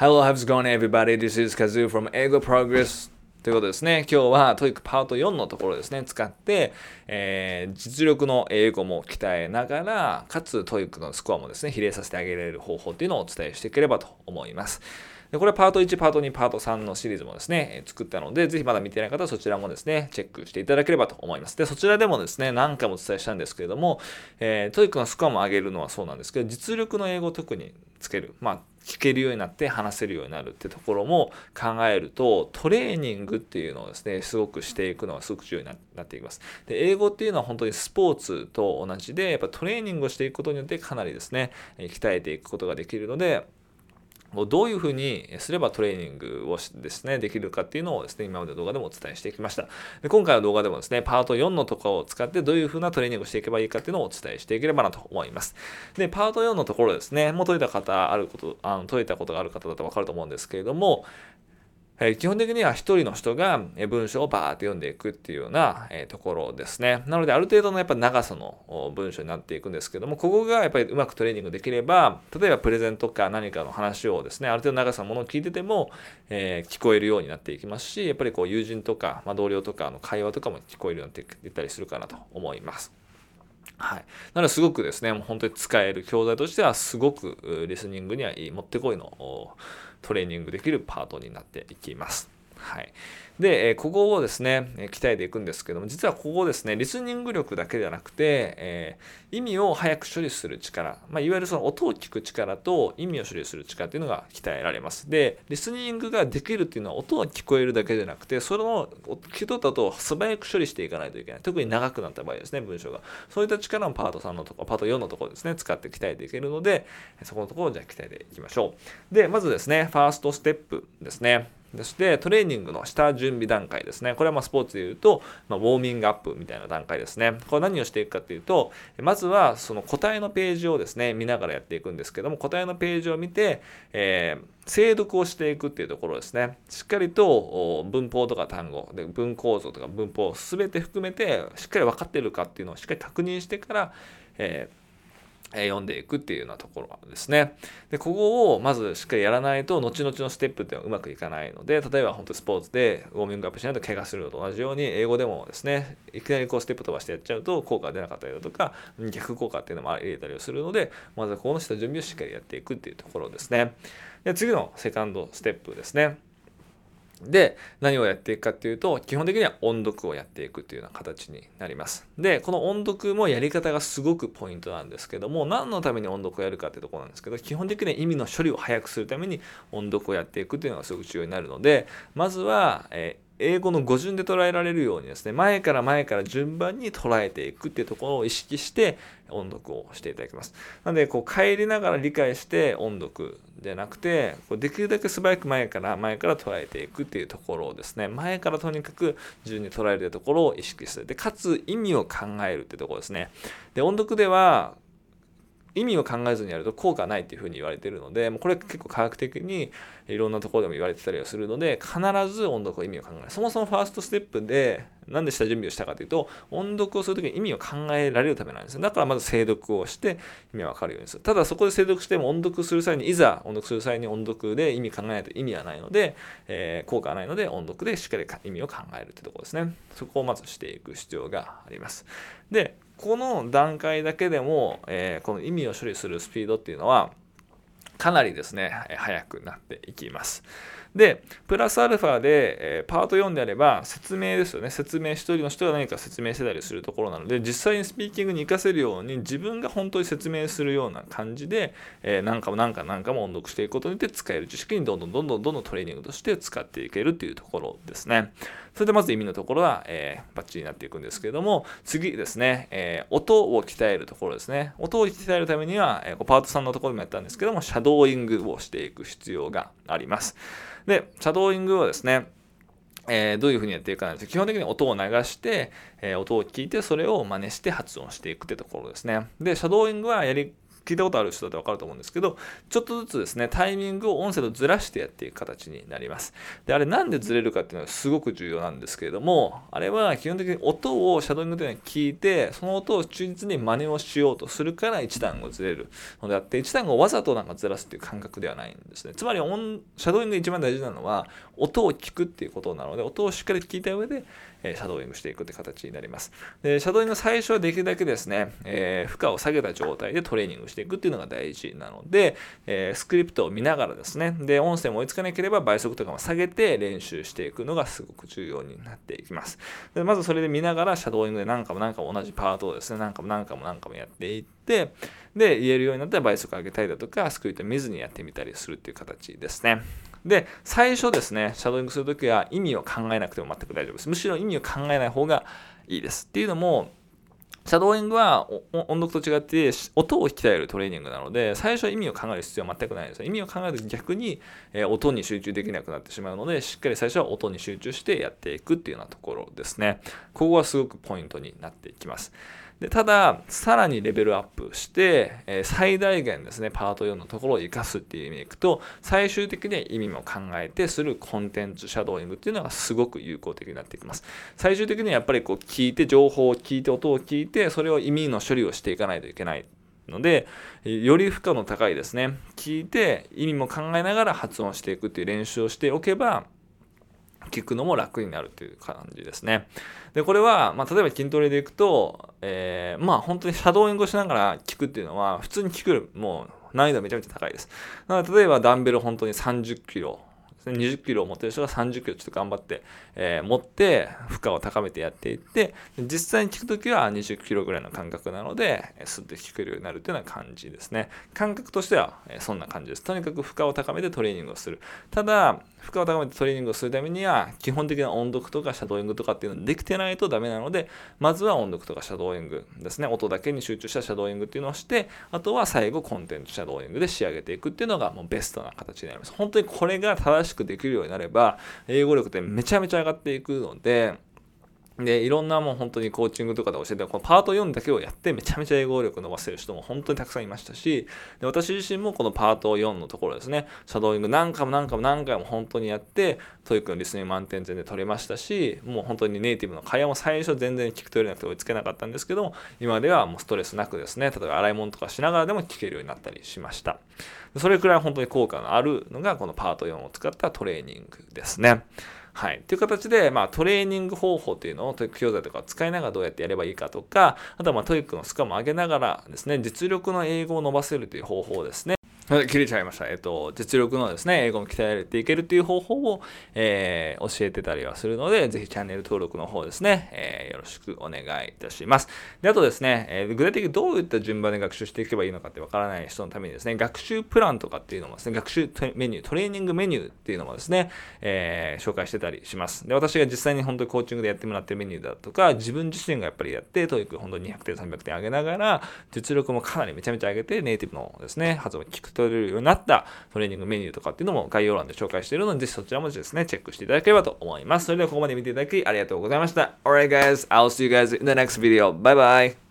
Hello, how's it going everybody? This is Kazu from Eigo Progress. ということですね。今日は TOEICパート4のところですね、使って、えー、実力の英語も鍛えながら、かつ TOEICのスコアもですね、比例させてあげられる方法っていうのをお伝えしていければと思います。でこれはパート1、パート2、パート3のシリーズもですね、作ったので、ぜひまだ見てない方はそちらもですね、チェックしていただければと思います。で、そちらでもですね、何回もお伝えしたんですけれども、えー、 TOEICのスコアも上げるのはそうなんですけど、実力の英語を特につける。まあ、聞けるようになって話せるようになるってところも考えるとトレーニングっていうのをですねすごくしていくのはすごく重要になっていきますで英語っていうのは本当にスポーツと同じでやっぱトレーニングをしていくことによってかなりですね鍛えていくことができるのでどういうふうにすればトレーニングをですね、できるかっていうのをですね、今までの動画でもお伝えしてきました。で今回の動画でもですね、パート4のところを使ってどういうふうなトレーニングをしていけばいいかっていうのをお伝えしていければなと思います。で、パート4のところですね、もう解いた方、あること、あの解いたことがある方だとわかると思うんですけれども、え基本的には一人の人が文章をバーって読んでいくっていうような、えところですね。なのである程度のやっぱ長さの文章になっていくんですけども、ここがやっぱりうまくトレーニングできれば、例えばプレゼンとか何かの話をですね、ある程度長さのものを聞いてても、えー、聞こえるようになっていきますし、やっぱりこう友人とか、まあ、同僚とかの会話とかも聞こえるようになっていったりするかなと思います。はい。なのですごくですね、もう本当に使える教材としてはすごくリスニングにはいい、もってこいのトレーニングできるパートになっていきます。はい。で、ここをですね、鍛えていくんですけども、実はここですね、リスニング力だけではなくて、えー、意味を早く処理する力、まあ、いわゆるその音を聞く力と意味を処理する力っていうのが鍛えられます。で、リスニングができるっていうのは音を聞こえるだけじゃなくて、それの聞き取った音を素早く処理していかないといけない。特に長くなった場合ですね、文章が。そういった力もパート3のところ、パート4のところですね、使って鍛えていけるので、そこのところをじゃあ鍛えていきましょう。で、まずですね、ファーストステップですね。そしてトレーニングの下準備段階ですね。これはまスポーツで言うと、まあ、ウォーミングアップみたいな段階ですね。これ何をしていくかというと、まずはその答えのページをですね、見ながらやっていくんですけども、答えのページを見て、えー、精読をしていくっていうところですね。しっかりと文法とか単語、で文構造とか文法を全て含めて、しっかり分かってるかっていうのをしっかり確認してから、えー読んでいくっていうようなところですね。で、ここをまずしっかりやらないと、後々のステップっていうのはうまくいかないので、例えば本当スポーツでウォーミングアップしないと怪我するのと同じように、英語でもですね、いきなりこうステップ飛ばしてやっちゃうと効果が出なかったりだとか、逆効果っていうのも入れたりをするので、まずはこの下準備をしっかりやっていくっていうところですね。で、次のセカンドステップですね。で、何をやっていくかっていうと、基本的には音読をやっていくというような形になります。で、この音読もやり方がすごくポイントなんですけども、何のために音読をやるかっていうところなんですけど、基本的には意味の処理を早くするために音読をやっていくというのがすごく重要になるので、まずは、えー英語の語順で捉えられるようにですね、前から前から順番に捉えていくっていうところを意識して音読をしていただきます。なので、こう帰りながら理解して音読じゃなくて、こうできるだけ素早く前から前から捉えていくっていうところをですね、前からとにかく順に捉えるところを意識する。で、かつ意味を考えるっていうところですね。で、音読では、意味を考えずにやると効果ないっていうふうに言われてるので、もうこれ結構科学的にいろんなところでも言われてたりはするので、必ず音読を意味を考える。そもそもファーストステップで、なんで下準備をしたかというと、音読をするときに意味を考えられるためなんですよ。だからまず精読をして意味がわかるようにする。ただそこで精読しても音読する際に、いざ音読する際に音読で意味考えないと意味はないので、えー、効果はないので音読でしっかり意味を考えるってところですね。そこをまずしていく必要があります。で、この段階だけでも、えー、この意味を処理するスピードっていうのはかなりですね、速くなっていきます。で、プラスアルファで、え、パート4であれば説明ですよね。説明、一人の人が何か説明してたりするところなので、実際にスピーキングに活かせるように自分が本当に説明するような感じで、えー、何かも何か何かも音読していくことによって使える知識にどんどんどんどんどんどんトレーニングとして使っていけるっていうところですね。それでまず意味のところは、えー、バッチリになっていくんですけれども、次ですね、えー、音を鍛えるところですね。音を鍛えるためには、えー、パート3のところでもやったんですけども、シャドーイングをしていく必要があります。で、シャドーイングはですね、えー、どういうふうにやっていくかなんです基本的に音を流して、えー、音を聞いてそれを真似して発音していくってところですね。で、シャドーイングはやり聞いたことある人だとわかると思うんですけど、ちょっとずつですね、タイミングを音声とずらしてやっていく形になります。で、あれなんでずれるかっていうのはすごく重要なんですけれども、あれは基本的に音をシャドウイングで聞いて、その音を忠実に真似をしようとするから1単語ずれるのであって、1単語をわざとなんかずらすっていう感覚ではないんですね。つまり音、シャドウイング一番大事なのは、音を聞くっていうことなので、音をしっかり聞いた上で、えシャドーイングしていくって形になります。で、シャドーイング最初はできるだけですね、えー、負荷を下げた状態でトレーニングしていくっていうのが大事なので、えー、スクリプトを見ながらですね、で、音声も追いつかなければ倍速とかも下げて練習していくのがすごく重要になっていきます。でまずそれで見ながらシャドーイングで何回も何回も同じパートをですね、何回も何回も何回もやっていって、で、言えるようになったら倍速上げたりだとか、スクリプト見ずにやってみたりするっていう形ですね。で、最初ですね、シャドーイングするときは意味を考えなくても全く大丈夫です。むしろ意味を考えない方がいいです。っていうのも、シャドーイングは音読と違って音を鍛えるトレーニングなので最初は意味を考える必要は全くないです。意味を考えると逆に、え音に集中できなくなってしまうのでしっかり最初は音に集中してやっていくっていうようなところですね。ここはすごくポイントになっていきます。でただ、さらにレベルアップして、え、最大限ですね、パート4のところを活かすっていう意味でいくと、最終的に意味も考えてするコンテンツシャドーイングっていうのがすごく有効的になってきます。最終的にはやっぱりこう聞いて、情報を聞いて、音を聞いて、それを意味の処理をしていかないといけない。ので、より負荷の高いですね。聞いて意味も考えながら発音していくっていう練習をしておけば、聞くのも楽になるという感じですね。で、これは、まあ、例えば筋トレでいくと、えー、まあ本当にシャドーイングをしながら聞くっていうのは、普通に聞くもう難易度めちゃめちゃ高いです。なので、例えばダンベル本当に30キロ20キロを持ってる人が30キロちょっと頑張って、えー、持って負荷を高めてやっていって実際に聞くときは20キロぐらいの感覚なのでスッと聞けるようになるっていうような感じですね感覚としては、えそんな感じですとにかく負荷を高めてトレーニングをするただ負荷を高めてトレーニングをするためには基本的な音読とかシャドーイングとかっていうのできてないとダメなのでまずは音読とかシャドーイングですね。音だけに集中したシャドーイングっていうのをしてあとは最後コンテンツシャドーイングで仕上げていくっていうのがもうベストな形になります。本当にこれが正しくできるようになれば英語力ってめちゃめちゃ上がっていくのでで、いろんなもう本当にコーチングとかで教えて、このパート4だけをやってめちゃめちゃ英語力伸ばせる人も本当にたくさんいましたし、で私自身もこのパート4のところですね、シャドーイング何回も何回も何回も本当にやって、 TOEICのリスニング満点全然取れましたし、もう本当にネイティブの会話も最初全然聞き取れなくて追いつけなかったんですけども、今ではもうストレスなくですね、例えば洗い物とかしながらでも聞けるようになったりしました。それくらい本当に効果のあるのがこのパート4を使ったトレーニングですね。はい。という形で、まあ、トレーニング方法というのを TOEIC教材とかを使いながらどうやってやればいいかとか、あとはまあ TOEICのスコアも上げながらですね、実力の英語を伸ばせるという方法ですね。切れちゃいました。えっと、実力のですね、英語も鍛えていけるっていう方法を、えー、教えてたりはするので、ぜひチャンネル登録の方ですね、えー、よろしくお願いいたします。で、あとですね、えー、具体的にどういった順番で学習していけばいいのかってわからない人のためにですね、学習プランとかっていうのもですね、学習メニュー、トレーニングメニューっていうのもですね、え紹介してたりします。で、私が実際に本当にコーチングでやってもらってるメニューだとか、自分自身がやっぱりやって、 TOEIC本当に200点、300点上げながら、実力もかなりめちゃめちゃ上げて、ネイティブのですね、発音を聞き取れるようになったトレーニングメニューとかっていうのも概要欄で紹介しているので、ぜひそちらもですね、チェックしていただければと思います。それではここまで見ていただきありがとうございました。Alright guys, I'll see you guys in the next video. Bye bye!